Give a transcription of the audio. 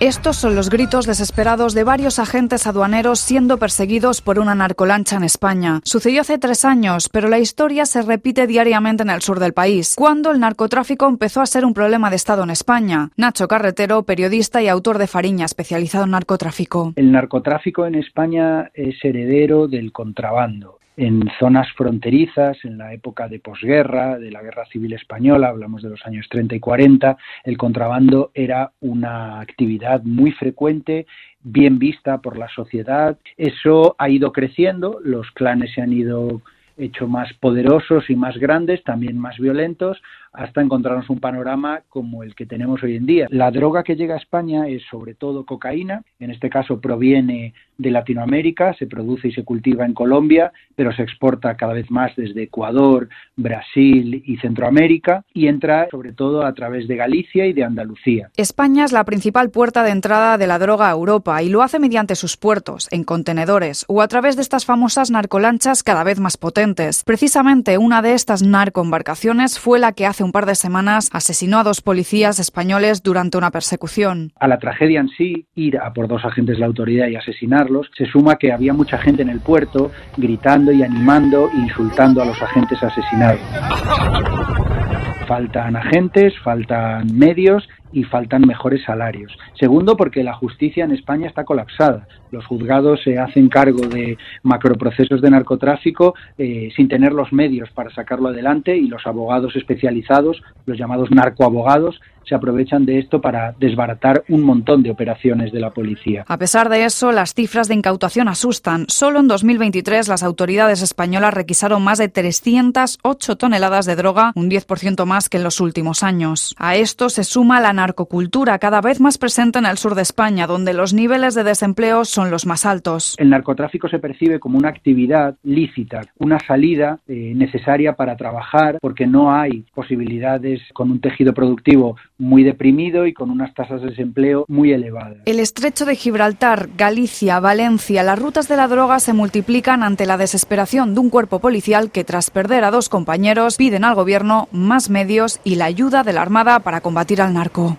Estos son los gritos desesperados de varios agentes aduaneros siendo perseguidos por una narcolancha en España. Sucedió hace tres años, pero la historia se repite diariamente en el sur del país, cuando el narcotráfico empezó a ser un problema de Estado en España. Nacho Carretero, periodista y autor de Fariña, especializado en narcotráfico. El narcotráfico en España es heredero del contrabando en zonas fronterizas, en la época de posguerra, de la Guerra Civil Española, hablamos de los años 30 y 40, el contrabando era una actividad muy frecuente, bien vista por la sociedad. Eso ha ido creciendo, los clanes se han ido hecho más poderosos y más grandes, también más violentos, hasta encontrarnos un panorama como el que tenemos hoy en día. La droga que llega a España es sobre todo cocaína, en este caso proviene de Latinoamérica, se produce y se cultiva en Colombia, pero se exporta cada vez más desde Ecuador, Brasil y Centroamérica y entra sobre todo a través de Galicia y de Andalucía. España es la principal puerta de entrada de la droga a Europa y lo hace mediante sus puertos, en contenedores o a través de estas famosas narcolanchas cada vez más potentes. Precisamente una de estas narcoembarcaciones fue la que hace un par de semanas asesinó a dos policías españoles durante una persecución. A la tragedia en sí, ir a por dos agentes de la autoridad y se suma que había mucha gente en el puerto gritando y animando insultando a los agentes asesinados. Faltan agentes, faltan medios y faltan mejores salarios. Segundo, porque la justicia en España está colapsada. Los juzgados se hacen cargo de macroprocesos de narcotráfico eh, sin tener los medios para sacarlo adelante y los abogados especializados, los llamados narcoabogados, se aprovechan de esto para desbaratar un montón de operaciones de la policía. A pesar de eso, las cifras de incautación asustan. Solo en 2023 las autoridades españolas requisaron más de 308 toneladas de droga, un 10% más que en los últimos años. A esto se suma la narcocultura cada vez más presente en el sur de España, donde los niveles de desempleo son los más altos. El narcotráfico se percibe como una actividad lícita, una salida eh, necesaria para trabajar porque no hay posibilidades con un tejido productivo muy deprimido y con unas tasas de desempleo muy elevadas. El estrecho de Gibraltar, Galicia, Valencia, las rutas de la droga se multiplican ante la desesperación de un cuerpo policial que tras perder a dos compañeros piden al gobierno más medios y la ayuda de la Armada para combatir al narco.